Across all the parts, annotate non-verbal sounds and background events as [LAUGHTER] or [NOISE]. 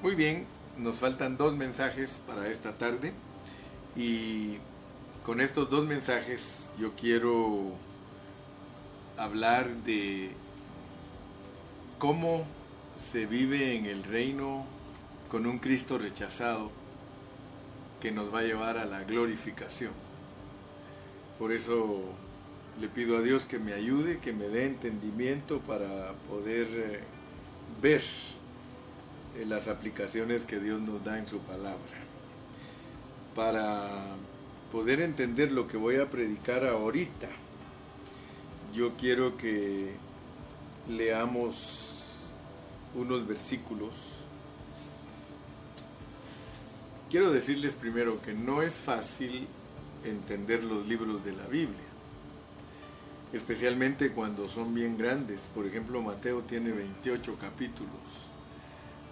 Muy bien, nos faltan dos mensajes para esta tarde y con estos dos mensajes yo quiero hablar de cómo se vive en el reino con un Cristo rechazado que nos va a llevar a la glorificación. Por eso le pido a Dios que me ayude, que me dé entendimiento para poder eh, ver las aplicaciones que Dios nos da en su palabra. Para poder entender lo que voy a predicar ahorita, yo quiero que leamos unos versículos. Quiero decirles primero que no es fácil entender los libros de la Biblia, especialmente cuando son bien grandes. Por ejemplo, Mateo tiene 28 capítulos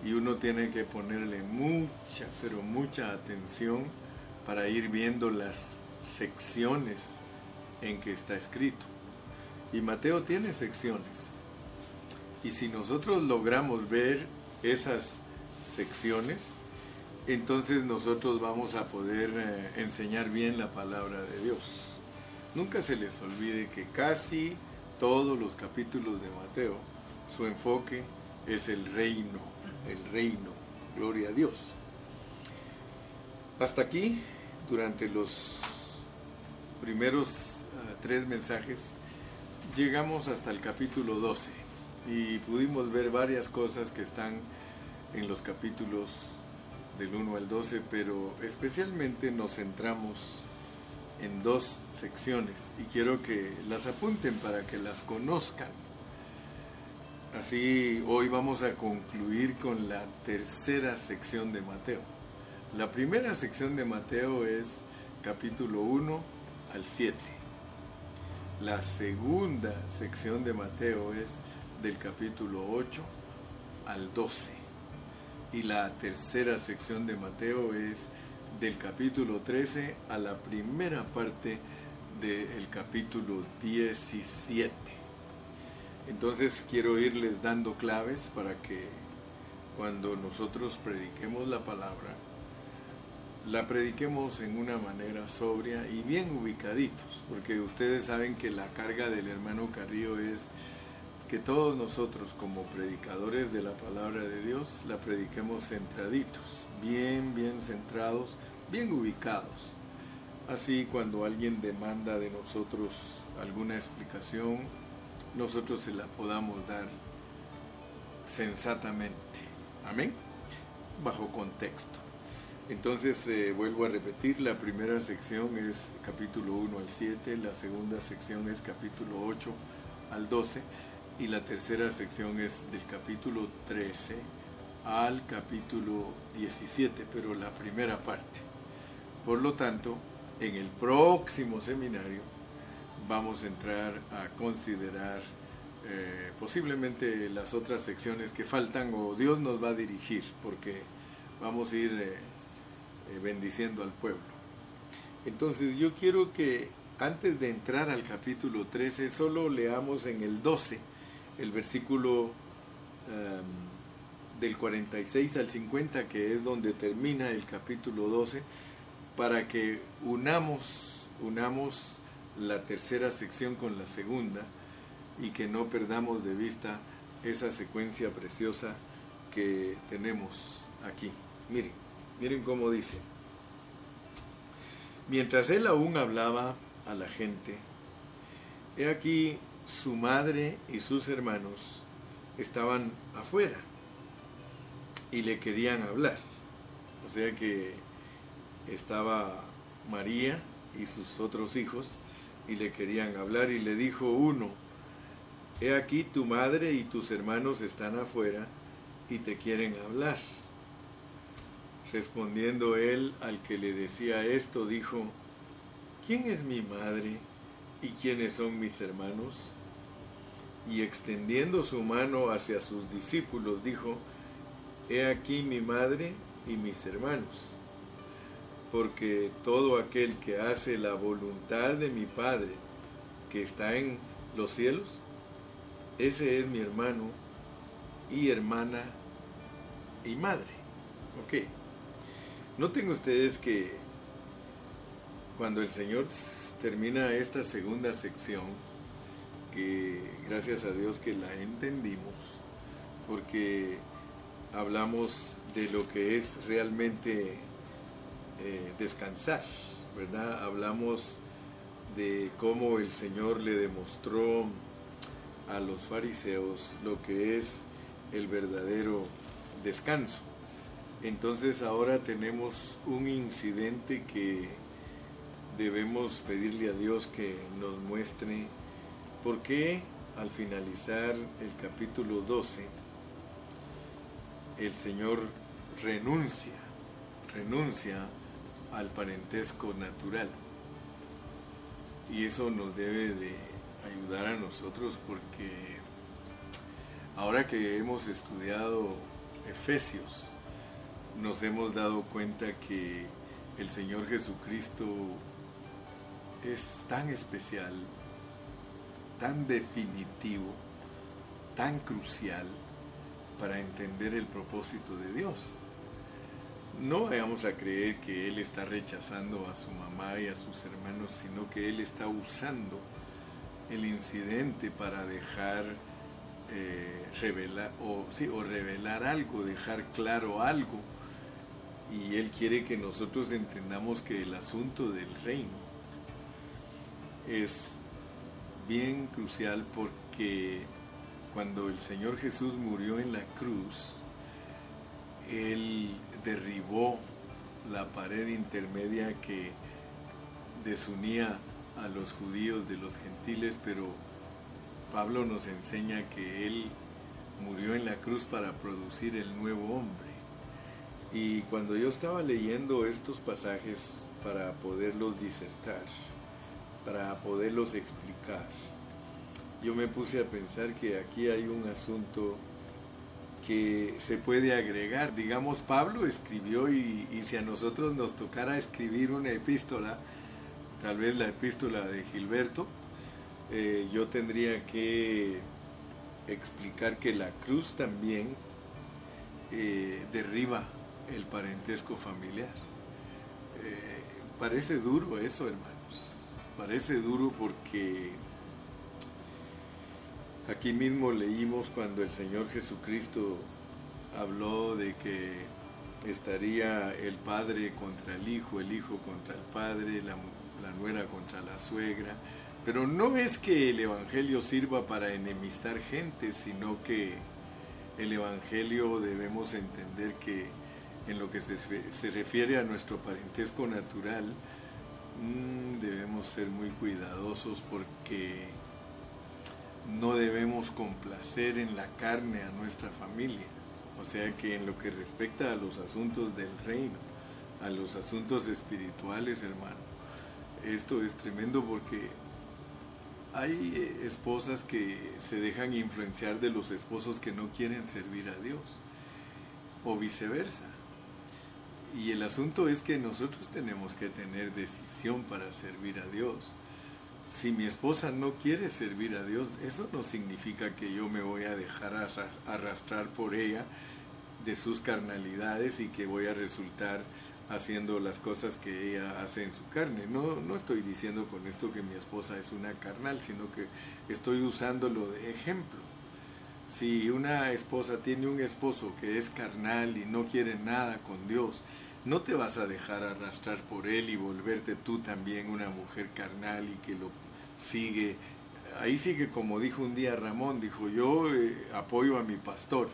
y uno tiene que ponerle mucha, pero mucha atención para ir viendo las secciones en que está escrito. Y Mateo tiene secciones. Y si nosotros logramos ver esas secciones, entonces nosotros vamos a poder eh, enseñar bien la palabra de Dios. Nunca se les olvide que casi todos los capítulos de Mateo, su enfoque es el reino, el reino, gloria a Dios. Hasta aquí, durante los primeros uh, tres mensajes, llegamos hasta el capítulo 12 y pudimos ver varias cosas que están en los capítulos del 1 al 12, pero especialmente nos centramos en dos secciones y quiero que las apunten para que las conozcan. Así hoy vamos a concluir con la tercera sección de Mateo. La primera sección de Mateo es capítulo 1 al 7. La segunda sección de Mateo es del capítulo 8 al 12. Y la tercera sección de Mateo es del capítulo 13 a la primera parte del capítulo 17. Entonces quiero irles dando claves para que cuando nosotros prediquemos la palabra, la prediquemos en una manera sobria y bien ubicaditos, porque ustedes saben que la carga del hermano Carrillo es que todos nosotros como predicadores de la palabra de Dios la prediquemos centraditos, bien, bien centrados, bien ubicados. Así cuando alguien demanda de nosotros alguna explicación, nosotros se la podamos dar sensatamente. Amén. Bajo contexto. Entonces eh, vuelvo a repetir, la primera sección es capítulo 1 al 7, la segunda sección es capítulo 8 al 12 y la tercera sección es del capítulo 13 al capítulo 17, pero la primera parte. Por lo tanto, en el próximo seminario vamos a entrar a considerar eh, posiblemente las otras secciones que faltan o Dios nos va a dirigir, porque vamos a ir eh, eh, bendiciendo al pueblo. Entonces yo quiero que antes de entrar al capítulo 13, solo leamos en el 12 el versículo em, del 46 al 50, que es donde termina el capítulo 12, para que unamos, unamos la tercera sección con la segunda y que no perdamos de vista esa secuencia preciosa que tenemos aquí. Miren, miren cómo dice. Mientras él aún hablaba a la gente, he aquí su madre y sus hermanos estaban afuera y le querían hablar. O sea que estaba María y sus otros hijos y le querían hablar y le dijo uno, he aquí tu madre y tus hermanos están afuera y te quieren hablar. Respondiendo él al que le decía esto, dijo, ¿quién es mi madre y quiénes son mis hermanos? y extendiendo su mano hacia sus discípulos, dijo, He aquí mi madre y mis hermanos, porque todo aquel que hace la voluntad de mi Padre, que está en los cielos, ese es mi hermano y hermana y madre. Ok. Noten ustedes que cuando el Señor termina esta segunda sección, que gracias a Dios que la entendimos, porque hablamos de lo que es realmente eh, descansar, ¿verdad? Hablamos de cómo el Señor le demostró a los fariseos lo que es el verdadero descanso. Entonces ahora tenemos un incidente que debemos pedirle a Dios que nos muestre por qué al finalizar el capítulo 12 el Señor renuncia, renuncia al parentesco natural. Y eso nos debe de ayudar a nosotros porque ahora que hemos estudiado Efesios, nos hemos dado cuenta que el Señor Jesucristo es tan especial, tan definitivo, tan crucial para entender el propósito de Dios. No vayamos a creer que Él está rechazando a su mamá y a sus hermanos, sino que Él está usando el incidente para dejar eh, revelar o, sí, o revelar algo, dejar claro algo. Y Él quiere que nosotros entendamos que el asunto del reino es bien crucial porque cuando el Señor Jesús murió en la cruz, Él derribó la pared intermedia que desunía a los judíos de los gentiles, pero Pablo nos enseña que Él murió en la cruz para producir el nuevo hombre. Y cuando yo estaba leyendo estos pasajes para poderlos disertar, para poderlos explicar, yo me puse a pensar que aquí hay un asunto que se puede agregar. Digamos, Pablo escribió y, si a nosotros nos tocara escribir una epístola, tal vez la epístola de Gilberto, eh, yo tendría que explicar que la cruz también eh, derriba el parentesco familiar. Eh, parece duro eso, hermanos. Parece duro porque aquí mismo leímos cuando el Señor Jesucristo habló de que estaría el padre contra el hijo, el hijo contra el padre, la, nuera contra la suegra. Pero no es que el Evangelio sirva para enemistar gente, sino que el Evangelio debemos entender que en lo que se, refiere a nuestro parentesco natural, mm, debemos ser muy cuidadosos porque no debemos complacer en la carne a nuestra familia. O sea que en lo que respecta a los asuntos del reino, a los asuntos espirituales, hermano, esto es tremendo porque hay eh, esposas que se dejan influenciar de los esposos que no quieren servir a Dios, o viceversa. Y el asunto es que nosotros tenemos que tener decisión para servir a Dios. Si mi esposa no quiere servir a Dios, eso no significa que yo me voy a dejar arrastrar por ella de sus carnalidades y que voy a resultar haciendo las cosas que ella hace en su carne. No, no estoy diciendo con esto que mi esposa es una carnal, sino que estoy usándolo de ejemplo. Si una esposa tiene un esposo que es carnal y no quiere nada con Dios, no te vas a dejar arrastrar por él y volverte tú también una mujer carnal y que lo sigue. Ahí sigue como dijo un día Ramón, dijo yo eh, apoyo a mi pastor,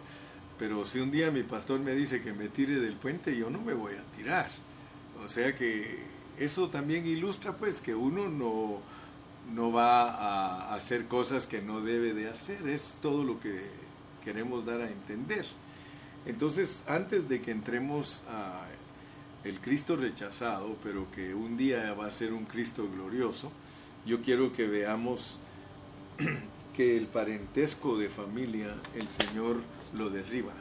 pero si un día mi pastor me dice que me tire del puente, yo no me voy a tirar. O sea que eso también ilustra pues que uno no, no va a hacer cosas que no debe de hacer, es todo lo que queremos dar a entender. Entonces, antes de que entremos a el Cristo rechazado, pero que un día va a ser un Cristo glorioso, yo quiero que veamos [CLEARS THROAT] que el parentesco de familia el Señor lo derriba.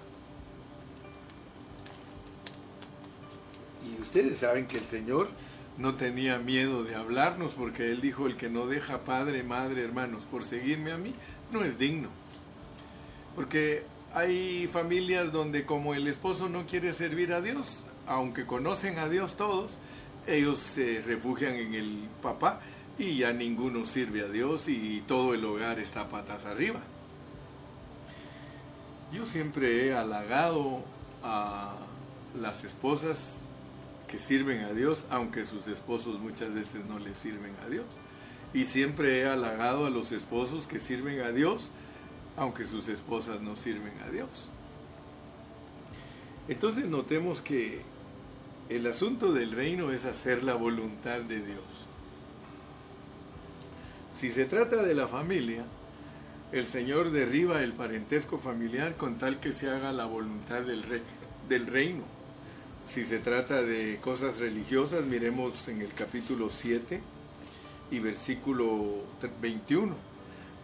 Y ustedes saben que el Señor no tenía miedo de hablarnos porque Él dijo, el que no deja padre, madre, hermanos por seguirme a mí, no es digno. Porque hay familias donde como el esposo no quiere servir a Dios, aunque conocen a Dios todos, ellos se refugian en el papá y ya ninguno sirve a Dios y todo el hogar está patas arriba. Yo siempre he halagado a las esposas que sirven a Dios, aunque sus esposos muchas veces no les sirven a Dios. Y siempre he halagado a los esposos que sirven a Dios, aunque sus esposas no sirven a Dios. Entonces notemos que el asunto del reino es hacer la voluntad de Dios. Si se trata de la familia, el Señor derriba el parentesco familiar con tal que se haga la voluntad del, del reino. Si se trata de cosas religiosas, miremos en el capítulo 7 y versículo 21.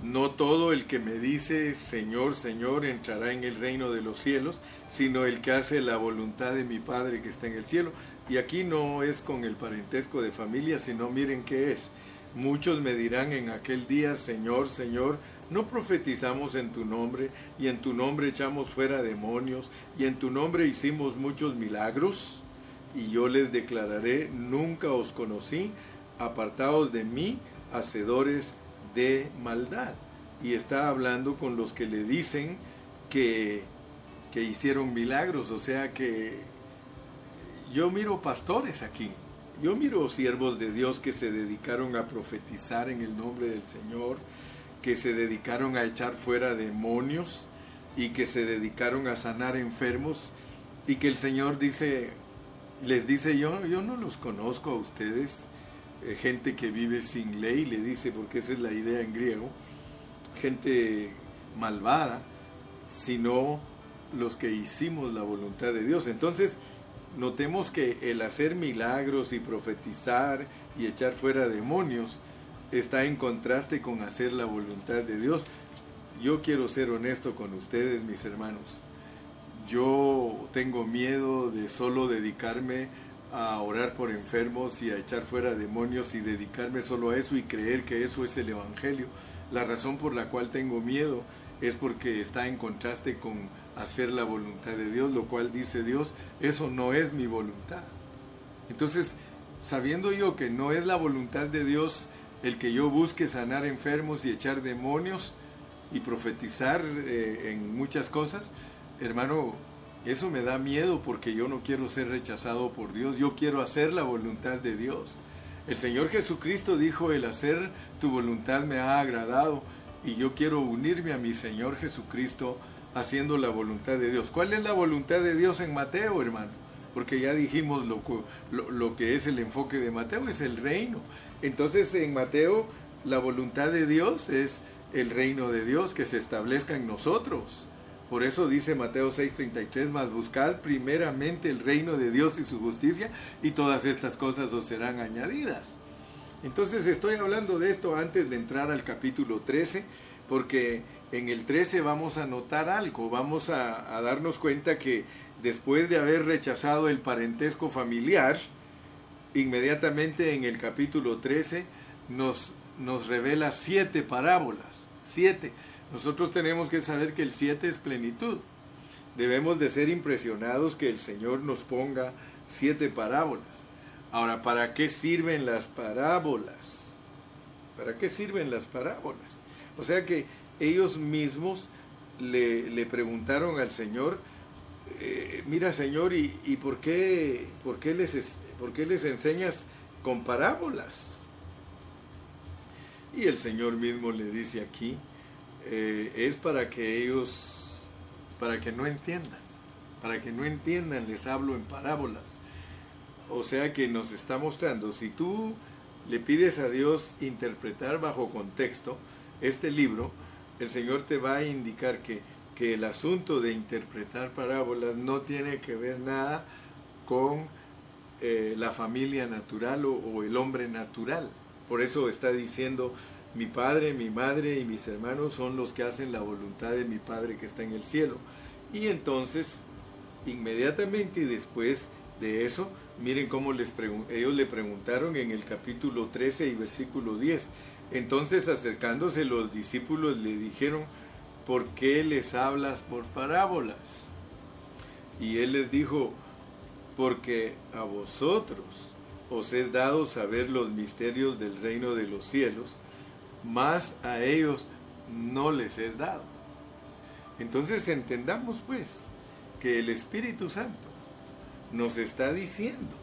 No todo el que me dice Señor, Señor entrará en el reino de los cielos, sino el que hace la voluntad de mi Padre que está en el cielo. Y aquí no es con el parentesco de familia, sino miren qué es. Muchos me dirán en aquel día, Señor, Señor, ¿no profetizamos en tu nombre y en tu nombre echamos fuera demonios y en tu nombre hicimos muchos milagros? Y yo les declararé, nunca os conocí, apartados de mí, hacedores de maldad. Y está hablando con los que le dicen que, que hicieron milagros, o sea que yo miro pastores aquí, yo miro siervos de Dios que se dedicaron a profetizar en el nombre del Señor, que se dedicaron a echar fuera demonios y que se dedicaron a sanar enfermos. Y que el Señor dice, les dice yo, yo no los conozco a ustedes, gente que vive sin ley, le dice, porque esa es la idea en griego, gente malvada, sino los que hicimos la voluntad de Dios. Entonces, notemos que el hacer milagros y profetizar y echar fuera demonios está en contraste con hacer la voluntad de Dios. Yo quiero ser honesto con ustedes, mis hermanos. Yo tengo miedo de solo dedicarme a orar por enfermos y a echar fuera demonios y dedicarme solo a eso y creer que eso es el Evangelio. La razón por la cual tengo miedo es porque está en contraste con hacer la voluntad de Dios, lo cual dice Dios, eso no es mi voluntad. Entonces, sabiendo yo que no es la voluntad de Dios el que yo busque sanar enfermos y echar demonios y profetizar eh, en muchas cosas, hermano, eso me da miedo porque yo no quiero ser rechazado por Dios, yo quiero hacer la voluntad de Dios. El Señor Jesucristo dijo, el hacer tu voluntad me ha agradado y yo quiero unirme a mi Señor Jesucristo haciendo la voluntad de Dios. ¿Cuál es la voluntad de Dios en Mateo, hermano? Porque ya dijimos lo, lo, que es el enfoque de Mateo, es el reino. Entonces en Mateo la voluntad de Dios es el reino de Dios que se establezca en nosotros. Por eso dice Mateo 6:33, más buscad primeramente el reino de Dios y su justicia y todas estas cosas os serán añadidas. Entonces estoy hablando de esto antes de entrar al capítulo 13, porque en el 13 vamos a notar algo, vamos a, darnos cuenta que después de haber rechazado el parentesco familiar, inmediatamente en el capítulo 13 nos, nos revela siete parábolas, siete. Nosotros tenemos que saber que el siete es plenitud. Debemos de ser impresionados que el Señor nos ponga siete parábolas. Ahora, ¿para qué sirven las parábolas? ¿Para qué sirven las parábolas? O sea que ellos mismos le, preguntaron al Señor, eh, mira Señor, ¿y, por, qué, por, qué les, por qué les enseñas con parábolas? Y el Señor mismo le dice aquí, eh, es para que ellos, para que no entiendan, para que no entiendan, les hablo en parábolas. O sea que nos está mostrando, si tú le pides a Dios interpretar bajo contexto este libro, el Señor te va a indicar que, que el asunto de interpretar parábolas no tiene que ver nada con eh, la familia natural o, el hombre natural. Por eso está diciendo, mi padre, mi madre y mis hermanos son los que hacen la voluntad de mi Padre que está en el cielo. Y entonces, inmediatamente después de eso, miren cómo les ellos le preguntaron en el capítulo 13 y versículo 10, entonces acercándose los discípulos le dijeron, ¿por qué les hablas por parábolas? Y él les dijo, porque a vosotros os es dado saber los misterios del reino de los cielos, más a ellos no les es dado. Entonces entendamos pues que el Espíritu Santo nos está diciendo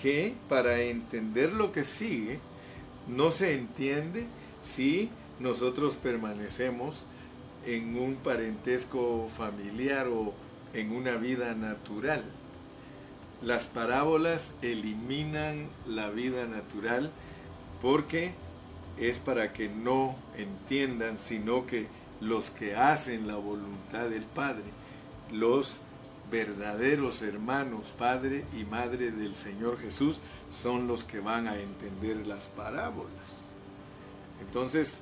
que para entender lo que sigue, no se entiende si nosotros permanecemos en un parentesco familiar o en una vida natural. Las parábolas eliminan la vida natural porque es para que no entiendan, sino que los que hacen la voluntad del Padre, los verdaderos hermanos, Padre y Madre del Señor Jesús, son los que van a entender las parábolas. Entonces,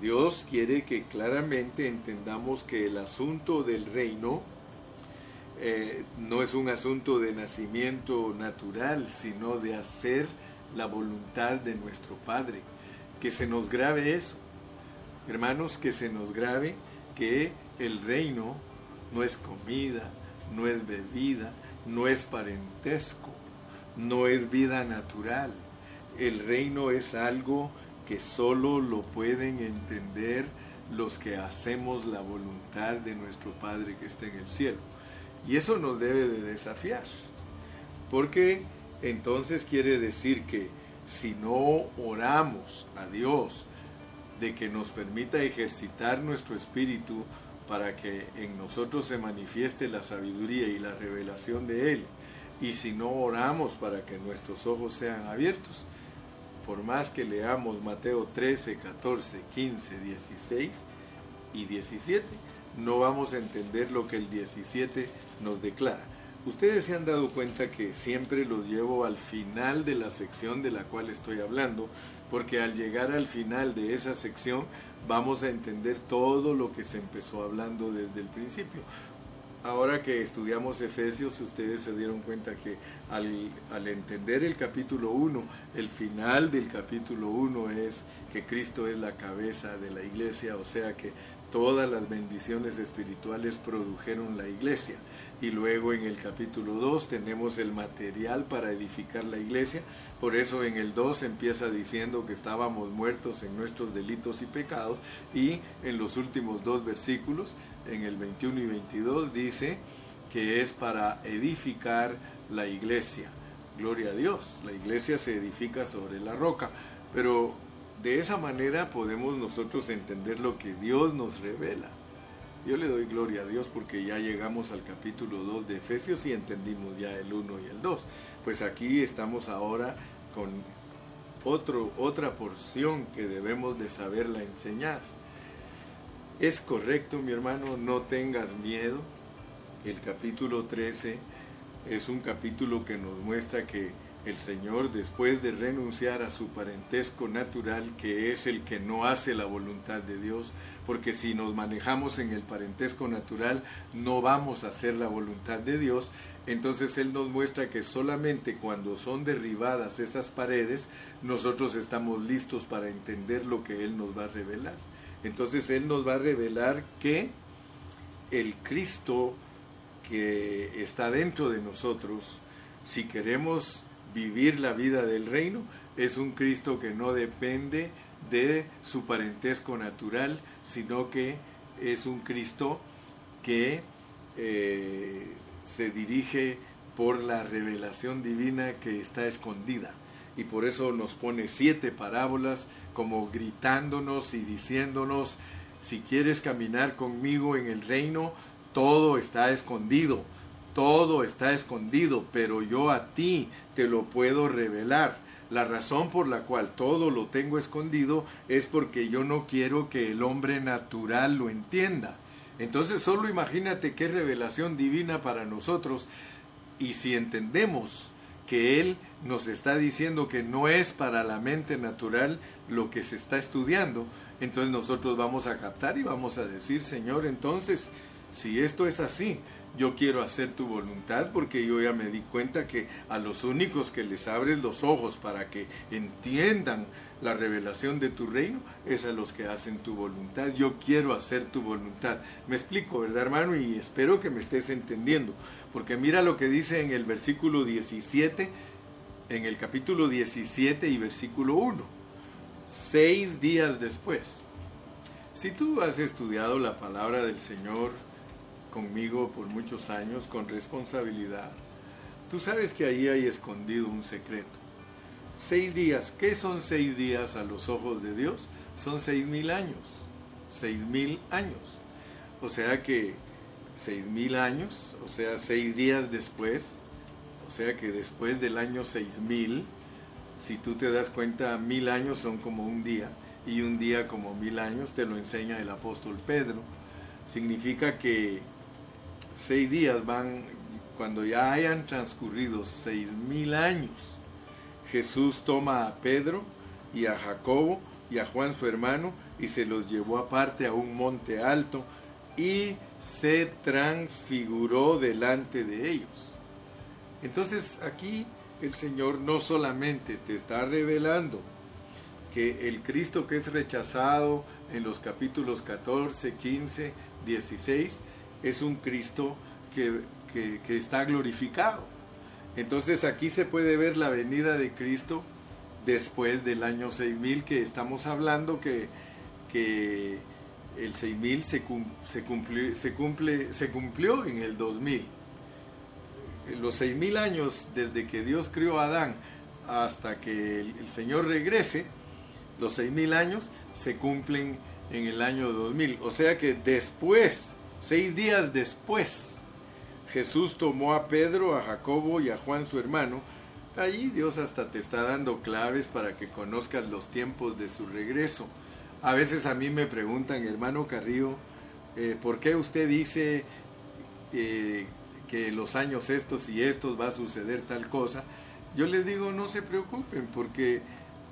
Dios quiere que claramente entendamos que el asunto del reino eh, no es un asunto de nacimiento natural, sino de hacer la voluntad de nuestro Padre. Que se nos grave eso. Hermanos, que se nos grave que el reino no es comida, no es bebida, no es parentesco, no es vida natural. El reino es algo que solo lo pueden entender los que hacemos la voluntad de nuestro Padre que está en el cielo. Y eso nos debe de desafiar, porque entonces quiere decir que si no oramos a Dios de que nos permita ejercitar nuestro espíritu para que en nosotros se manifieste la sabiduría y la revelación de Él, y si no oramos para que nuestros ojos sean abiertos, por más que leamos Mateo 13, 14, 15, 16 y 17, no vamos a entender lo que el 17 nos declara. Ustedes se han dado cuenta que siempre los llevo al final de la sección de la cual estoy hablando, porque al llegar al final de esa sección vamos a entender todo lo que se empezó hablando desde el principio. Ahora que estudiamos Efesios, ustedes se dieron cuenta que al, al, entender el capítulo 1, el final del capítulo 1 es que Cristo es la cabeza de la iglesia, o sea que todas las bendiciones espirituales produjeron la iglesia. Y luego en el capítulo 2 tenemos el material para edificar la iglesia. Por eso en el 2 empieza diciendo que estábamos muertos en nuestros delitos y pecados. Y en los últimos dos versículos, en el 21 y 22, dice que es para edificar la iglesia. Gloria a Dios, la iglesia se edifica sobre la roca. Pero de esa manera podemos nosotros entender lo que Dios nos revela. Yo le doy gloria a Dios porque ya llegamos al capítulo 2 de Efesios y entendimos ya el 1 y el 2. Pues aquí estamos ahora con otro, otra porción que debemos de saberla enseñar. Es correcto, mi hermano, no tengas miedo. El capítulo 13 es un capítulo que nos muestra que el Señor, después de renunciar a su parentesco natural, que es el que no hace la voluntad de Dios, porque si nos manejamos en el parentesco natural, no vamos a hacer la voluntad de Dios, entonces Él nos muestra que solamente cuando son derribadas esas paredes, nosotros estamos listos para entender lo que Él nos va a revelar. Entonces Él nos va a revelar que el Cristo que está dentro de nosotros, si queremos vivir la vida del reino es un Cristo que no depende de su parentesco natural, sino que es un Cristo que eh, se dirige por la revelación divina que está escondida. Y por eso nos pone siete parábolas como gritándonos y diciéndonos, si quieres caminar conmigo en el reino, todo está escondido todo está escondido, pero yo a ti te lo puedo revelar. La razón por la cual todo lo tengo escondido es porque yo no quiero que el hombre natural lo entienda. Entonces solo imagínate qué revelación divina para nosotros y si entendemos que Él nos está diciendo que no es para la mente natural lo que se está estudiando, entonces nosotros vamos a captar y vamos a decir, Señor, entonces, si esto es así, yo quiero hacer tu voluntad porque yo ya me di cuenta que a los únicos que les abres los ojos para que entiendan la revelación de tu reino es a los que hacen tu voluntad. Yo quiero hacer tu voluntad. Me explico, ¿verdad, hermano? Y espero que me estés entendiendo. Porque mira lo que dice en el versículo 17, en el capítulo 17 y versículo 1. Seis días después. Si tú has estudiado la palabra del Señor, conmigo por muchos años con responsabilidad, tú sabes que ahí hay escondido un secreto. Seis días, ¿qué son seis días a los ojos de Dios? Son seis mil años, seis mil años. O sea que seis mil años, o sea, seis días después, o sea que después del año seis mil, si tú te das cuenta, mil años son como un día, y un día como mil años, te lo enseña el apóstol Pedro. Significa que seis días van, cuando ya hayan transcurrido seis mil años, Jesús toma a Pedro y a Jacobo y a Juan su hermano y se los llevó aparte a un monte alto y se transfiguró delante de ellos. Entonces aquí el Señor no solamente te está revelando que el Cristo que es rechazado en los capítulos 14, 15, 16, es un Cristo que, está glorificado. Entonces aquí se puede ver la venida de Cristo después del año 6000 que estamos hablando, que, que el 6000 se, se, cumplió, se, cumple, se cumplió en el 2000. Los 6000 años desde que Dios crió a Adán hasta que el, el Señor regrese, los 6000 años se cumplen en el año 2000. O sea que después Seis días después, Jesús tomó a Pedro, a Jacobo y a Juan su hermano. Allí Dios hasta te está dando claves para que conozcas los tiempos de su regreso. A veces a mí me preguntan, hermano Carrillo, eh, ¿por qué usted dice eh, que los años estos y estos va a suceder tal cosa? Yo les digo, no se preocupen, porque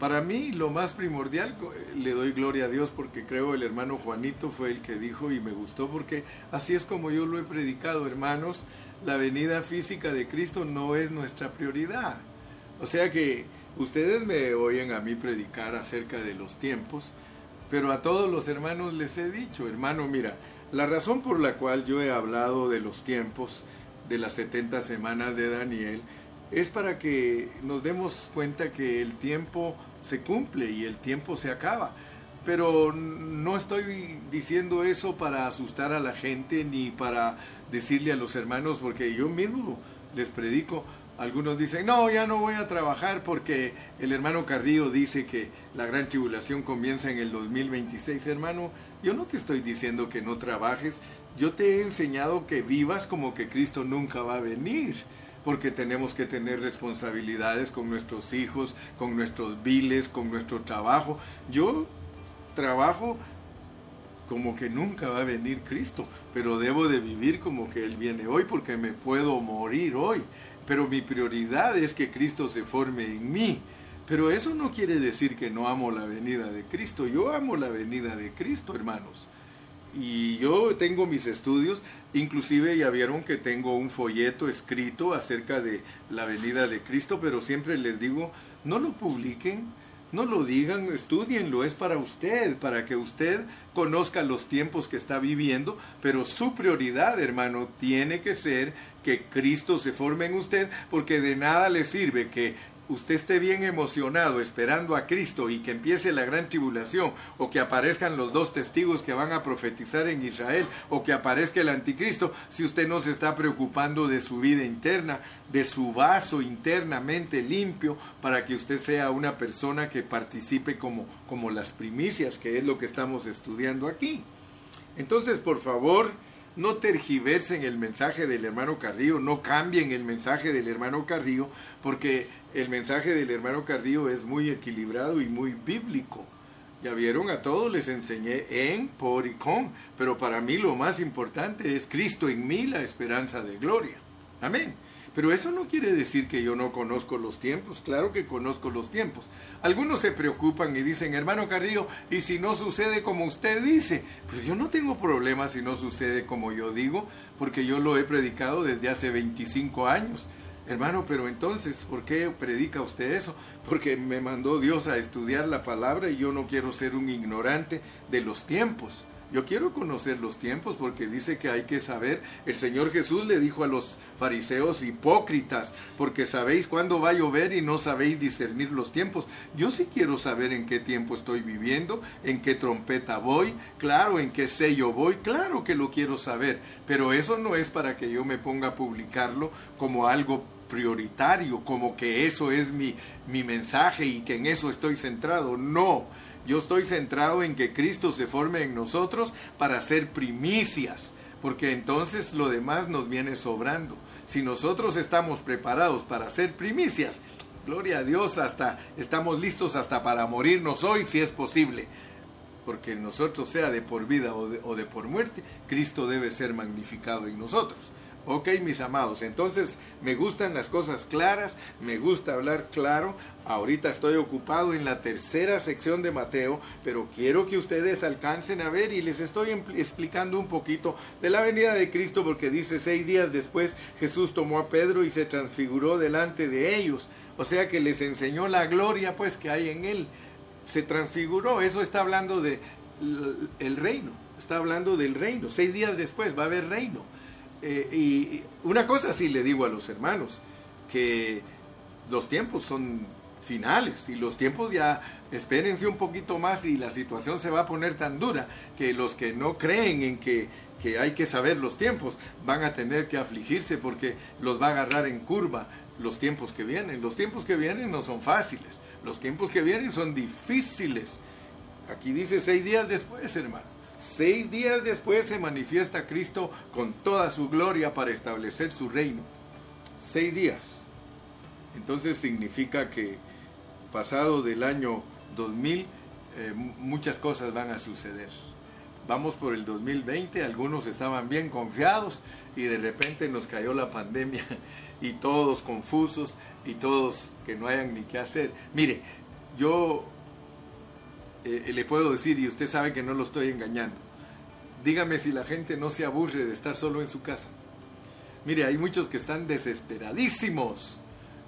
para mí lo más primordial, le doy gloria a Dios porque creo el hermano Juanito fue el que dijo y me gustó porque así es como yo lo he predicado, hermanos, la venida física de Cristo no es nuestra prioridad. O sea que ustedes me oyen a mí predicar acerca de los tiempos, pero a todos los hermanos les he dicho, hermano, mira, la razón por la cual yo he hablado de los tiempos de las 70 semanas de Daniel es para que nos demos cuenta que el tiempo se cumple y el tiempo se acaba. Pero no estoy diciendo eso para asustar a la gente ni para decirle a los hermanos, porque yo mismo les predico. Algunos dicen, no, ya no voy a trabajar porque el hermano Carrillo dice que la gran tribulación comienza en el 2026. Hermano, yo no te estoy diciendo que no trabajes, yo te he enseñado que vivas como que Cristo nunca va a venir porque tenemos que tener responsabilidades con nuestros hijos, con nuestros biles, con nuestro trabajo. Yo trabajo como que nunca va a venir Cristo, pero debo de vivir como que Él viene hoy porque me puedo morir hoy. Pero mi prioridad es que Cristo se forme en mí. Pero eso no quiere decir que no amo la venida de Cristo. Yo amo la venida de Cristo, hermanos. Y yo tengo mis estudios, Inclusive ya vieron que tengo un folleto escrito acerca de la venida de Cristo, pero siempre les digo, no lo publiquen, no lo digan, estudienlo, es para usted, para que usted conozca los tiempos que está viviendo, pero su prioridad, hermano, tiene que ser que Cristo se forme en usted, porque de nada le sirve que usted esté bien emocionado esperando a Cristo y que empiece la gran tribulación, o que aparezcan los dos testigos que van a profetizar en Israel, o que aparezca el anticristo, si usted no se está preocupando de su vida interna, de su vaso internamente limpio, para que usted sea una persona que participe como, como las primicias, que es lo que estamos estudiando aquí. Entonces, por favor, no tergiversen el mensaje del hermano Carrillo, no cambien el mensaje del hermano Carrillo, porque el mensaje del hermano Carrillo es muy equilibrado y muy bíblico. Ya vieron, a todos les enseñé en, por y con, pero para mí lo más importante es Cristo en mí, la esperanza de gloria. Amén. Pero eso no quiere decir que yo no conozco los tiempos, claro que conozco los tiempos. Algunos se preocupan y dicen, hermano Carrillo, ¿y si no sucede como usted dice? Pues yo no tengo problema si no sucede como yo digo, porque yo lo he predicado desde hace 25 años. Hermano, pero entonces, ¿por qué predica usted eso? Porque me mandó Dios a estudiar la palabra y yo no quiero ser un ignorante de los tiempos. Yo quiero conocer los tiempos porque dice que hay que saber. El Señor Jesús le dijo a los fariseos hipócritas, porque sabéis cuándo va a llover y no sabéis discernir los tiempos. Yo sí quiero saber en qué tiempo estoy viviendo, en qué trompeta voy, claro, en qué sello voy, claro que lo quiero saber, pero eso no es para que yo me ponga a publicarlo como algo prioritario, como que eso es mi, mi mensaje y que en eso estoy centrado. No, yo estoy centrado en que Cristo se forme en nosotros para ser primicias, porque entonces lo demás nos viene sobrando. Si nosotros estamos preparados para ser primicias, gloria a Dios, hasta estamos listos hasta para morirnos hoy si es posible. Porque nosotros sea de por vida o de, o de por muerte, Cristo debe ser magnificado en nosotros. Ok, mis amados, entonces me gustan las cosas claras, me gusta hablar claro. Ahorita estoy ocupado en la tercera sección de Mateo, pero quiero que ustedes alcancen a ver y les estoy explicando un poquito de la venida de Cristo porque dice seis días después Jesús tomó a Pedro y se transfiguró delante de ellos. O sea que les enseñó la gloria pues que hay en él. Se transfiguró, eso está hablando de el reino, está hablando del reino. Seis días después va a haber reino. Eh, y una cosa sí le digo a los hermanos, que los tiempos son finales y los tiempos ya espérense un poquito más y la situación se va a poner tan dura que los que no creen en que, que hay que saber los tiempos van a tener que afligirse porque los va a agarrar en curva los tiempos que vienen. Los tiempos que vienen no son fáciles, los tiempos que vienen son difíciles. Aquí dice seis días después, hermano. Seis días después se manifiesta Cristo con toda su gloria para establecer su reino. Seis días. Entonces significa que pasado del año 2000 eh, muchas cosas van a suceder. Vamos por el 2020, algunos estaban bien confiados y de repente nos cayó la pandemia [LAUGHS] y todos confusos y todos que no hayan ni qué hacer. Mire, yo eh, le puedo decir, y usted sabe que no lo estoy engañando, dígame si la gente no se aburre de estar solo en su casa. Mire, hay muchos que están desesperadísimos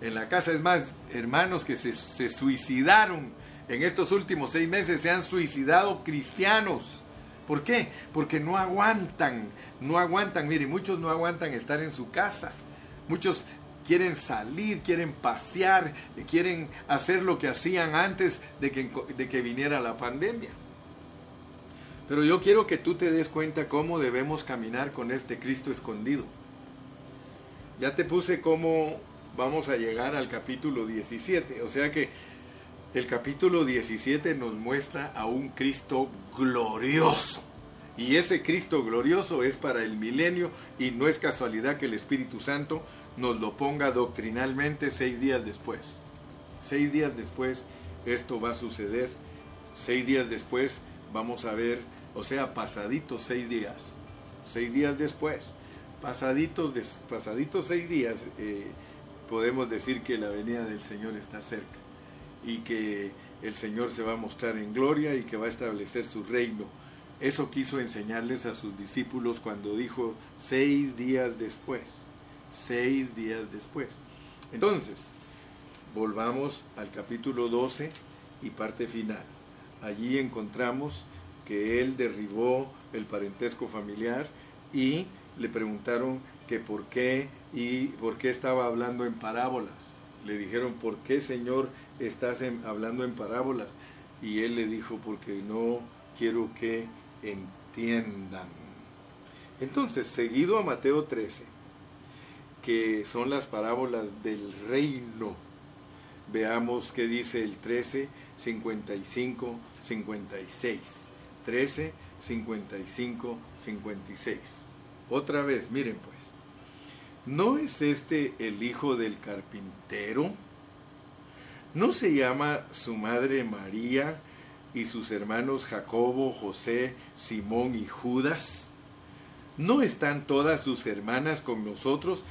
en la casa. Es más, hermanos que se, se suicidaron en estos últimos seis meses, se han suicidado cristianos. ¿Por qué? Porque no aguantan, no aguantan. Mire, muchos no aguantan estar en su casa. Muchos quieren salir, quieren pasear, quieren hacer lo que hacían antes de que, de que viniera la pandemia. Pero yo quiero que tú te des cuenta cómo debemos caminar con este Cristo escondido. Ya te puse cómo vamos a llegar al capítulo 17. O sea que el capítulo 17 nos muestra a un Cristo glorioso. Y ese Cristo glorioso es para el milenio y no es casualidad que el Espíritu Santo nos lo ponga doctrinalmente seis días después. Seis días después esto va a suceder. Seis días después vamos a ver, o sea, pasaditos seis días. Seis días después, pasaditos, pasaditos seis días, eh, podemos decir que la venida del Señor está cerca y que el Señor se va a mostrar en gloria y que va a establecer su reino. Eso quiso enseñarles a sus discípulos cuando dijo seis días después seis días después. Entonces, volvamos al capítulo 12 y parte final. Allí encontramos que él derribó el parentesco familiar y le preguntaron que por qué y por qué estaba hablando en parábolas. Le dijeron, ¿por qué Señor estás hablando en parábolas? Y él le dijo, porque no quiero que entiendan. Entonces, seguido a Mateo 13, que son las parábolas del reino. Veamos qué dice el 13, 55, 56. 13, 55, 56. Otra vez, miren pues. ¿No es este el hijo del carpintero? ¿No se llama su madre María y sus hermanos Jacobo, José, Simón y Judas? ¿No están todas sus hermanas con nosotros?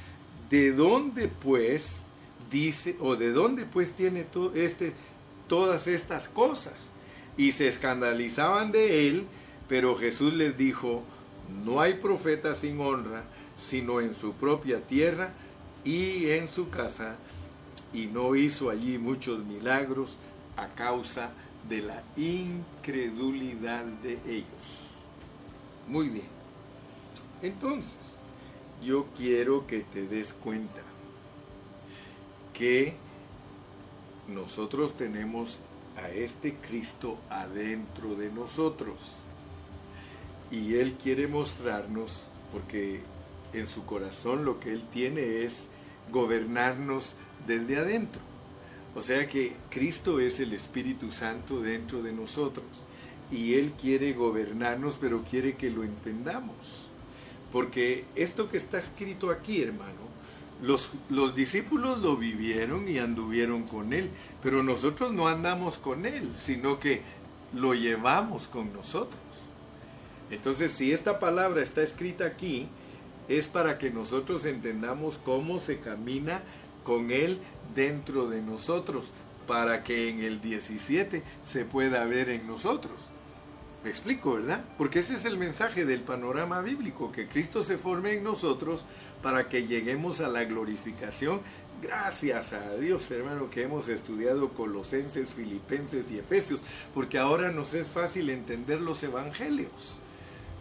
¿De dónde pues dice, o de dónde pues tiene este, todas estas cosas? Y se escandalizaban de él, pero Jesús les dijo, no hay profeta sin honra, sino en su propia tierra y en su casa, y no hizo allí muchos milagros a causa de la incredulidad de ellos. Muy bien. Entonces, yo quiero que te des cuenta que nosotros tenemos a este Cristo adentro de nosotros. Y Él quiere mostrarnos, porque en su corazón lo que Él tiene es gobernarnos desde adentro. O sea que Cristo es el Espíritu Santo dentro de nosotros. Y Él quiere gobernarnos, pero quiere que lo entendamos. Porque esto que está escrito aquí, hermano, los, los, discípulos lo vivieron y anduvieron con Él, pero nosotros no andamos con Él, sino que lo llevamos con nosotros. Entonces, si esta palabra está escrita aquí, es para que nosotros entendamos cómo se camina con Él dentro de nosotros, para que en el 17 se pueda ver en nosotros. Me explico, ¿verdad? Porque ese es el mensaje del panorama bíblico, que Cristo se forme en nosotros para que lleguemos a la glorificación. Gracias a Dios, hermano, que hemos estudiado Colosenses, Filipenses y Efesios, porque ahora nos es fácil entender los evangelios.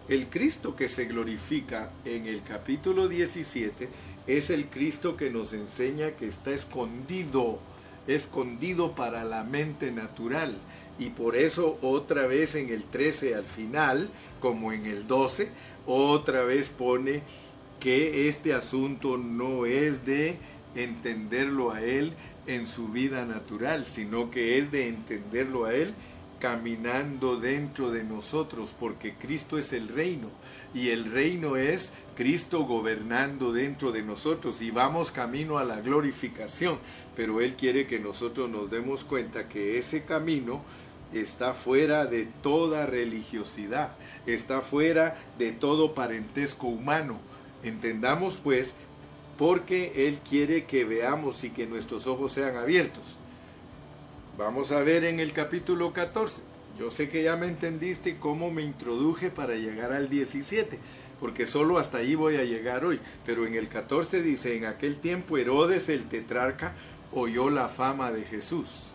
El Cristo que se glorifica en el capítulo 17 es el Cristo que nos enseña que está escondido, escondido para la mente natural. Y por eso otra vez en el 13 al final, como en el 12, otra vez pone que este asunto no es de entenderlo a Él en su vida natural, sino que es de entenderlo a Él caminando dentro de nosotros, porque Cristo es el reino y el reino es Cristo gobernando dentro de nosotros y vamos camino a la glorificación, pero Él quiere que nosotros nos demos cuenta que ese camino está fuera de toda religiosidad, está fuera de todo parentesco humano. Entendamos pues, porque Él quiere que veamos y que nuestros ojos sean abiertos. Vamos a ver en el capítulo 14. Yo sé que ya me entendiste cómo me introduje para llegar al 17, porque solo hasta ahí voy a llegar hoy. Pero en el 14 dice, en aquel tiempo Herodes el tetrarca oyó la fama de Jesús.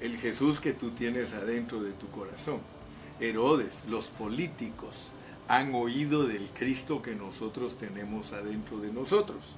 El Jesús que tú tienes adentro de tu corazón. Herodes, los políticos, han oído del Cristo que nosotros tenemos adentro de nosotros.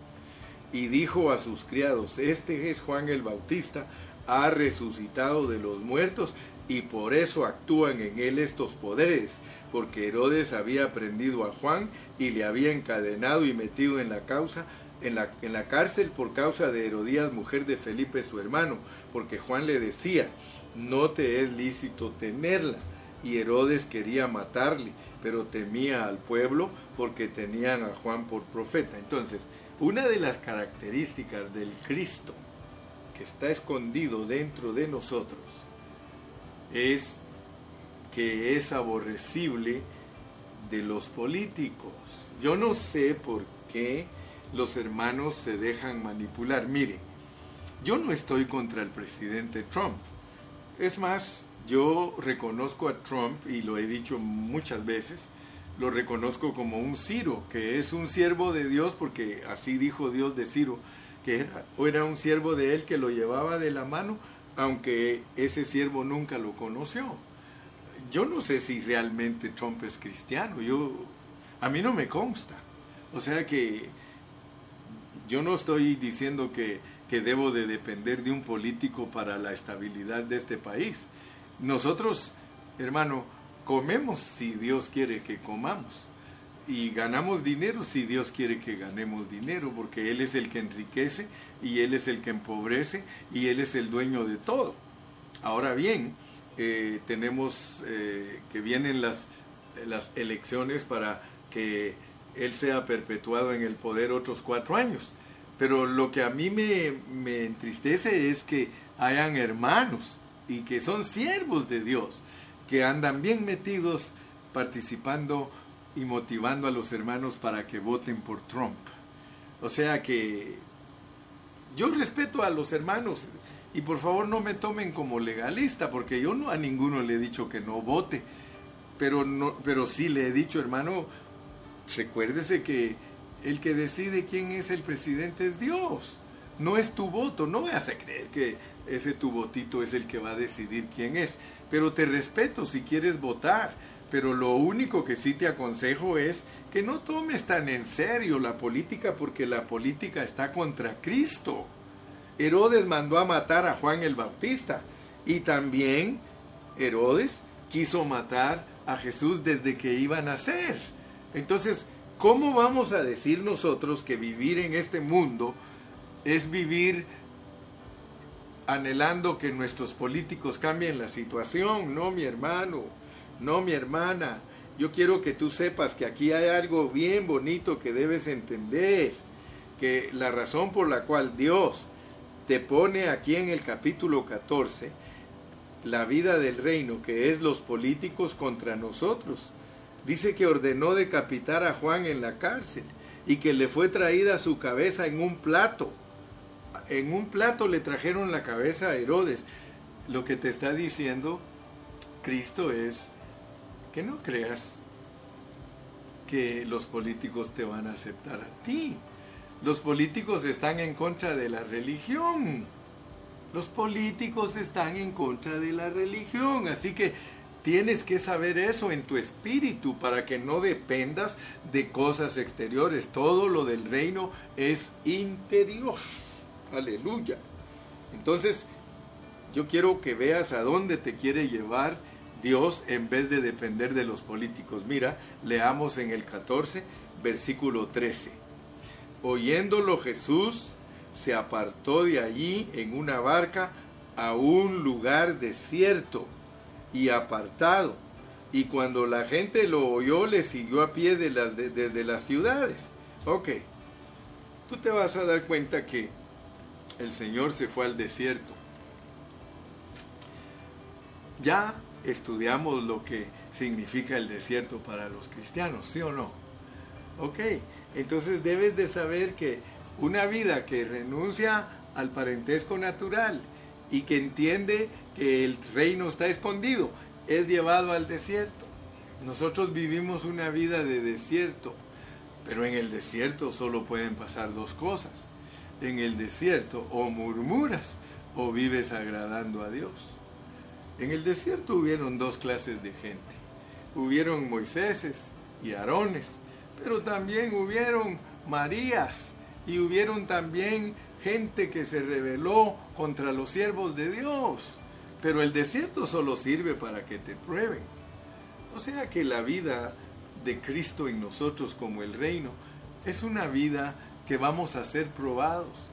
Y dijo a sus criados, este es Juan el Bautista, ha resucitado de los muertos y por eso actúan en él estos poderes, porque Herodes había prendido a Juan y le había encadenado y metido en la causa en la, en la cárcel por causa de Herodías, mujer de Felipe su hermano, porque Juan le decía, no te es lícito tenerla. Y Herodes quería matarle, pero temía al pueblo porque tenían a Juan por profeta. Entonces, una de las características del Cristo está escondido dentro de nosotros es que es aborrecible de los políticos. Yo no sé por qué los hermanos se dejan manipular. Mire, yo no estoy contra el presidente Trump. Es más, yo reconozco a Trump, y lo he dicho muchas veces, lo reconozco como un Ciro, que es un siervo de Dios, porque así dijo Dios de Ciro, que era, o era un siervo de él que lo llevaba de la mano, aunque ese siervo nunca lo conoció. Yo no sé si realmente Trump es cristiano, yo, a mí no me consta. O sea que yo no estoy diciendo que, que debo de depender de un político para la estabilidad de este país. Nosotros, hermano, comemos si Dios quiere que comamos y ganamos dinero si Dios quiere que ganemos dinero, porque Él es el que enriquece y Él es el que empobrece y Él es el dueño de todo. Ahora bien, eh, tenemos eh, que vienen las, las elecciones para que Él sea perpetuado en el poder otros cuatro años. Pero lo que a mí me, me entristece es que hayan hermanos y que son siervos de Dios, que andan bien metidos participando y motivando a los hermanos para que voten por Trump. O sea que yo respeto a los hermanos y por favor no me tomen como legalista, porque yo no a ninguno le he dicho que no vote, pero, no, pero sí le he dicho, hermano, recuérdese que el que decide quién es el presidente es Dios, no es tu voto, no me hace creer que ese tu votito es el que va a decidir quién es, pero te respeto si quieres votar, pero lo único que sí te aconsejo es que no tomes tan en serio la política porque la política está contra Cristo. Herodes mandó a matar a Juan el Bautista y también Herodes quiso matar a Jesús desde que iba a nacer. Entonces, ¿cómo vamos a decir nosotros que vivir en este mundo es vivir anhelando que nuestros políticos cambien la situación? No, mi hermano, no, mi hermana. Yo quiero que tú sepas que aquí hay algo bien bonito que debes entender, que la razón por la cual Dios te pone aquí en el capítulo 14 la vida del reino, que es los políticos contra nosotros. Dice que ordenó decapitar a Juan en la cárcel y que le fue traída su cabeza en un plato. En un plato le trajeron la cabeza a Herodes. Lo que te está diciendo Cristo es que no creas que los políticos te van a aceptar a ti. Los políticos están en contra de la religión. Los políticos están en contra de la religión. Así que tienes que saber eso en tu espíritu para que no dependas de cosas exteriores. Todo lo del reino es interior. Aleluya. Entonces, yo quiero que veas a dónde te quiere llevar Dios en vez de depender de los políticos. Mira, leamos en el 14, versículo 13. Oyéndolo Jesús se apartó de allí en una barca a un lugar desierto y apartado. Y cuando la gente lo oyó, le siguió a pie las, desde las ciudades. Ok, tú te vas a dar cuenta que el Señor se fue al desierto. Ya estudiamos lo que significa el desierto para los cristianos, ¿sí o no? Ok, entonces debes de saber que una vida que renuncia al parentesco natural y que entiende que el reino está escondido, es llevado al desierto. Nosotros vivimos una vida de desierto, pero en el desierto solo pueden pasar dos cosas. En el desierto o murmuras o vives agradando a Dios. En el desierto hubieron dos clases de gente. Hubieron Moiséses y Aarones pero también hubieron Marías y hubieron también gente que se rebeló contra los siervos de Dios. Pero el desierto solo sirve para que te prueben. O sea que la vida de Cristo en nosotros como el reino es una vida que vamos a ser probados.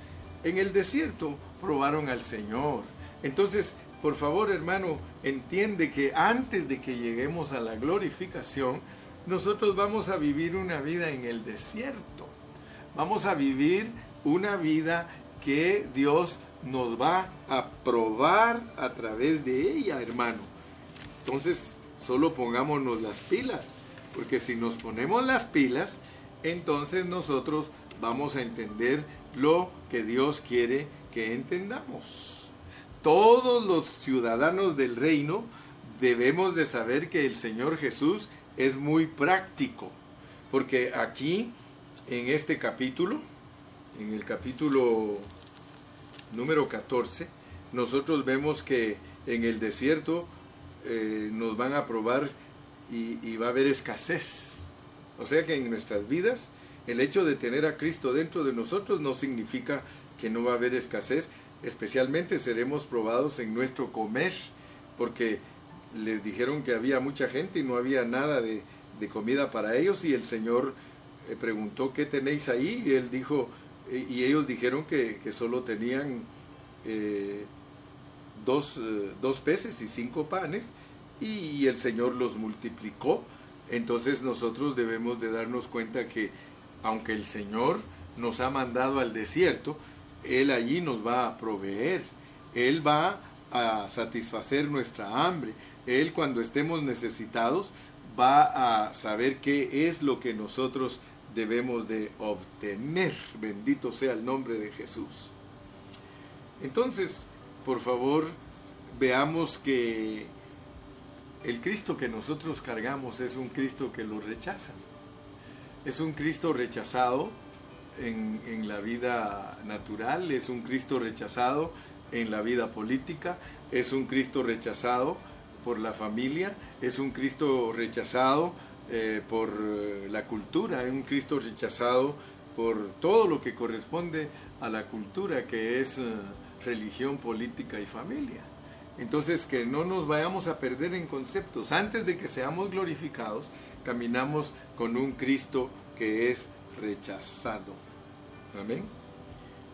En el desierto probaron al Señor. Entonces, por favor hermano, entiende que antes de que lleguemos a la glorificación, nosotros vamos a vivir una vida en el desierto. Vamos a vivir una vida que Dios nos va a probar a través de ella, hermano. Entonces, solo pongámonos las pilas, porque si nos ponemos las pilas, entonces nosotros vamos a entender lo que Dios quiere que entendamos. Todos los ciudadanos del reino debemos de saber que el Señor Jesús es muy práctico, porque aquí, en este capítulo, en el capítulo número 14, nosotros vemos que en el desierto eh, nos van a probar y, y va a haber escasez. O sea que en nuestras vidas, el hecho de tener a Cristo dentro de nosotros no significa que no va a haber escasez, especialmente seremos probados en nuestro comer, porque les dijeron que había mucha gente y no había nada de, comida para ellos y el Señor eh, preguntó, ¿qué tenéis ahí? Y él dijo, y ellos dijeron que, solo tenían eh, dos, eh, dos, peces y cinco panes y, el Señor los multiplicó. Entonces nosotros debemos de darnos cuenta que aunque el Señor nos ha mandado al desierto, Él allí nos va a proveer, Él va a satisfacer nuestra hambre, él cuando estemos necesitados va a saber qué es lo que nosotros debemos de obtener. Bendito sea el nombre de Jesús. Entonces, por favor, veamos que el Cristo que nosotros cargamos es un Cristo que lo rechaza. Es un Cristo rechazado en, la vida natural, es un Cristo rechazado en la vida política, es un Cristo rechazado por la familia, es un Cristo rechazado eh, por eh, la cultura, es un Cristo rechazado por todo lo que corresponde a la cultura, que es eh, religión, política y familia. Entonces, que no nos vayamos a perder en conceptos. Antes de que seamos glorificados, caminamos con un Cristo que es rechazado. Amén.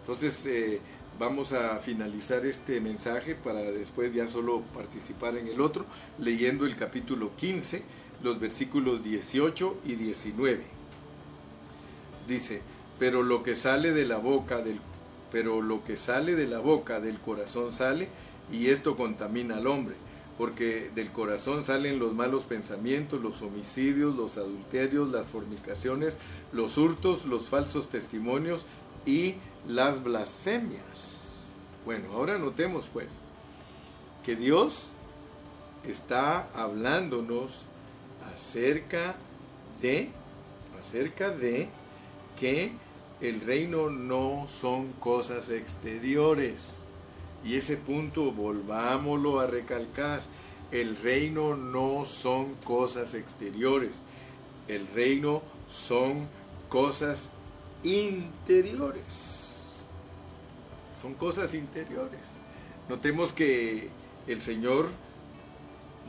Entonces, vamos a finalizar este mensaje para después ya solo participar en el otro, leyendo el capítulo 15 los versículos 18 y 19. Dice, pero lo que sale de la boca del pero lo que sale de la boca del corazón sale y esto contamina al hombre, porque del corazón salen los malos pensamientos, los homicidios, los adulterios, las fornicaciones, los hurtos, los falsos testimonios y las blasfemias. Bueno, ahora notemos pues que Dios está hablándonos acerca de, acerca de que el reino no son cosas exteriores. Y ese punto volvámoslo a recalcar. El reino no son cosas exteriores. El reino son cosas interiores. Son cosas interiores. Notemos que el Señor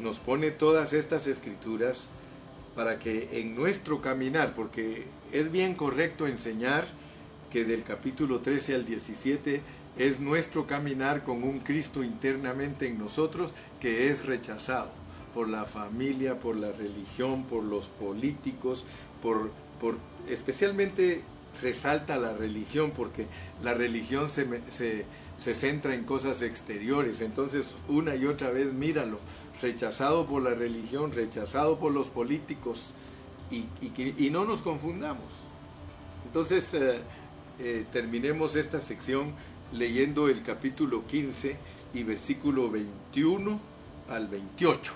nos pone todas estas escrituras para que en nuestro caminar, porque es bien correcto enseñar que del capítulo 13 al 17 es nuestro caminar con un Cristo internamente en nosotros que es rechazado por la familia, por la religión, por los políticos, por, por especialmente resalta la religión, porque la religión se, se, se centra en cosas exteriores, entonces una y otra vez míralo, rechazado por la religión, rechazado por los políticos, y, y, no nos confundamos. Entonces, eh, eh, terminemos esta sección leyendo el capítulo 15 y versículo 21 al 28.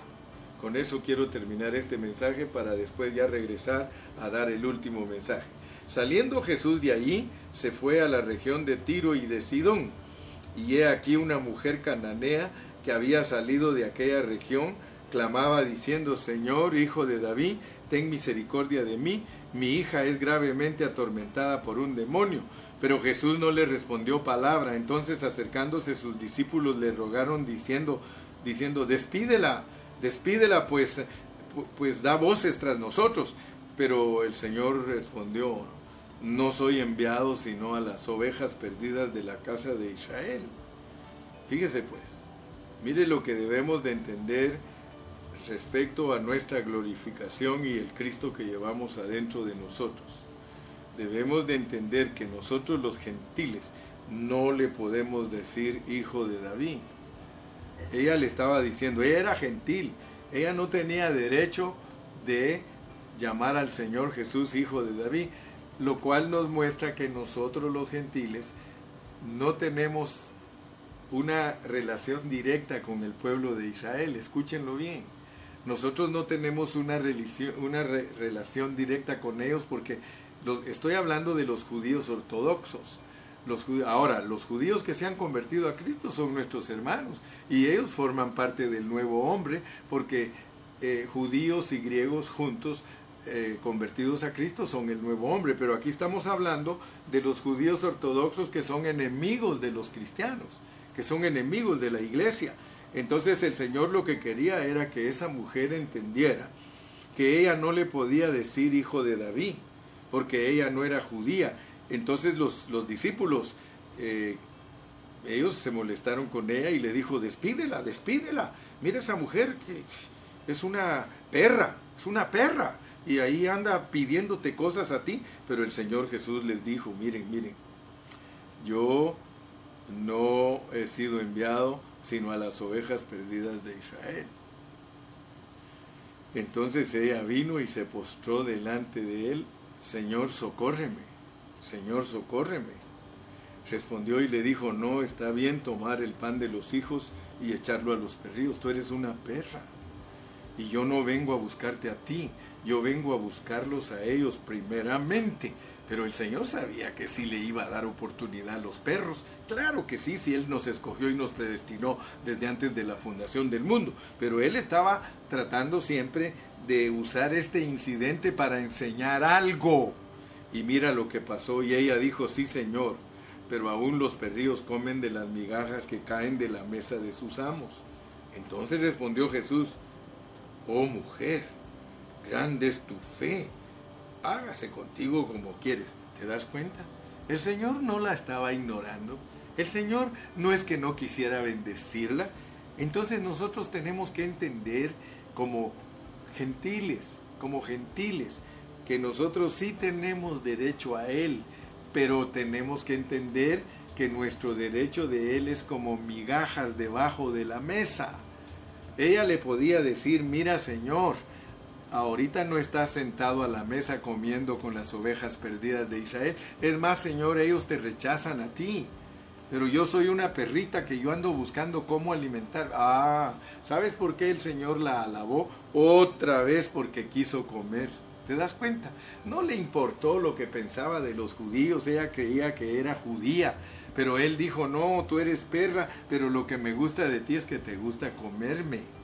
Con eso quiero terminar este mensaje para después ya regresar a dar el último mensaje. Saliendo Jesús de allí, se fue a la región de Tiro y de Sidón. Y he aquí una mujer cananea que había salido de aquella región, clamaba diciendo, Señor, hijo de David, ten misericordia de mí, mi hija es gravemente atormentada por un demonio. Pero Jesús no le respondió palabra, entonces acercándose sus discípulos le rogaron diciendo, diciendo, despídela, despídela, pues, pues da voces tras nosotros. Pero el Señor respondió, no soy enviado sino a las ovejas perdidas de la casa de Israel. Fíjese pues, Mire lo que debemos de entender respecto a nuestra glorificación y el Cristo que llevamos adentro de nosotros. Debemos de entender que nosotros los gentiles no le podemos decir hijo de David. Ella le estaba diciendo, ella era gentil, ella no tenía derecho de llamar al Señor Jesús hijo de David, lo cual nos muestra que nosotros los gentiles no tenemos una relación directa con el pueblo de Israel. Escúchenlo bien. Nosotros no tenemos una, una relación directa con ellos porque estoy hablando de los judíos ortodoxos. Los, ahora, los judíos que se han convertido a Cristo son nuestros hermanos y ellos forman parte del nuevo hombre porque eh, judíos y griegos juntos eh, convertidos a Cristo son el nuevo hombre, pero aquí estamos hablando de los judíos ortodoxos que son enemigos de los cristianos que son enemigos de la iglesia. Entonces el Señor lo que quería era que esa mujer entendiera que ella no le podía decir hijo de David, porque ella no era judía. Entonces los, los discípulos, eh, ellos se molestaron con ella y le dijo, despídela, despídela. Mira esa mujer que es una perra, es una perra. Y ahí anda pidiéndote cosas a ti. Pero el Señor Jesús les dijo, miren, miren, yo no he sido enviado sino a las ovejas perdidas de Israel. Entonces ella vino y se postró delante de él Señor, socórreme, Señor, socórreme. Respondió y le dijo, no está bien tomar el pan de los hijos y echarlo a los perrillos, tú eres una perra. Y yo no vengo a buscarte a ti, yo vengo a buscarlos a ellos primeramente. Pero el Señor sabía que sí le iba a dar oportunidad a los perros. Claro que sí, si Él nos escogió y nos predestinó desde antes de la fundación del mundo. Pero Él estaba tratando siempre de usar este incidente para enseñar algo. Y mira lo que pasó. Y ella dijo, sí Señor, pero aún los perrillos comen de las migajas que caen de la mesa de sus amos. Entonces respondió Jesús, oh mujer, grande es tu fe, hágase contigo como quieres. ¿Te das cuenta? El Señor no la estaba ignorando. El Señor no es que no quisiera bendecirla. Entonces nosotros tenemos que entender como gentiles, como gentiles, que nosotros sí tenemos derecho a Él pero tenemos que entender que nuestro derecho de él es como migajas debajo de la mesa. Ella le podía decir, mira Señor, ahorita no estás sentado a la mesa comiendo con las ovejas perdidas de Israel. Es más, Señor, ellos te rechazan a ti. Pero yo soy una perrita que yo ando buscando cómo alimentar. Ah, ¿sabes por qué el Señor la alabó? Otra vez porque quiso comer. ¿Te das cuenta? No le importó lo que pensaba de los judíos, ella creía que era judía, pero él dijo, no, tú eres perra, pero lo que me gusta de ti es que te gusta comerme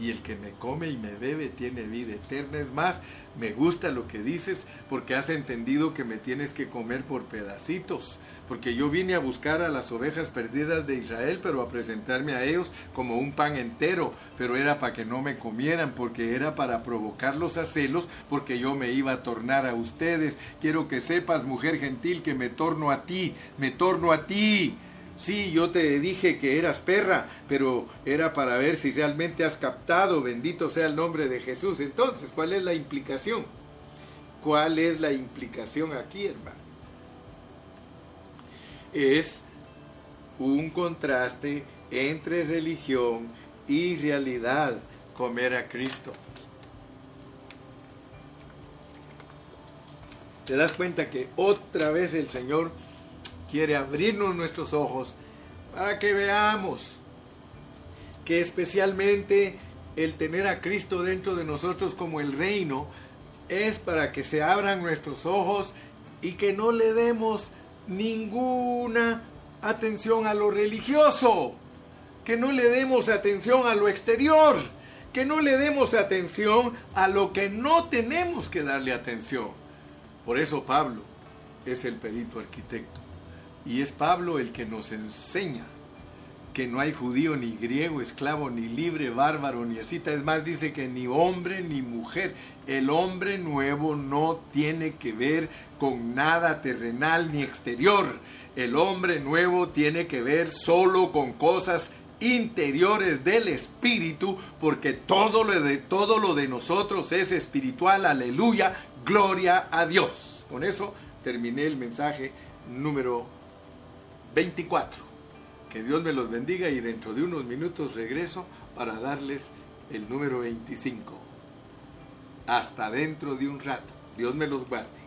y el que me come y me bebe tiene vida eterna. Es más, me gusta lo que dices porque has entendido que me tienes que comer por pedacitos, porque yo vine a buscar a las ovejas perdidas de Israel, pero a presentarme a ellos como un pan entero, pero era para que no me comieran, porque era para provocarlos a celos, porque yo me iba a tornar a ustedes. Quiero que sepas, mujer gentil, que me torno a ti, me torno a ti Sí, yo te dije que eras perra, pero era para ver si realmente has captado, bendito sea el nombre de Jesús. Entonces, ¿cuál es la implicación? ¿Cuál es la implicación aquí, hermano? Es un contraste entre religión y realidad, comer a Cristo. ¿Te das cuenta que otra vez el Señor quiere abrirnos nuestros ojos para que veamos que especialmente el tener a Cristo dentro de nosotros como el reino es para que se abran nuestros ojos y que no le demos ninguna atención a lo religioso, que no le demos atención a lo exterior, que no le demos atención a lo que no tenemos que darle atención. Por eso Pablo es el perito arquitecto. Y es Pablo el que nos enseña que no hay judío ni griego, esclavo ni libre, bárbaro ni ascita. Es más, dice que ni hombre ni mujer. El hombre nuevo no tiene que ver con nada terrenal ni exterior. El hombre nuevo tiene que ver solo con cosas interiores del espíritu, porque todo lo de, todo lo de nosotros es espiritual. Aleluya, gloria a Dios. Con eso terminé el mensaje número 24. Que Dios me los bendiga y dentro de unos minutos regreso para darles el número 25. Hasta dentro de un rato. Dios me los guarde.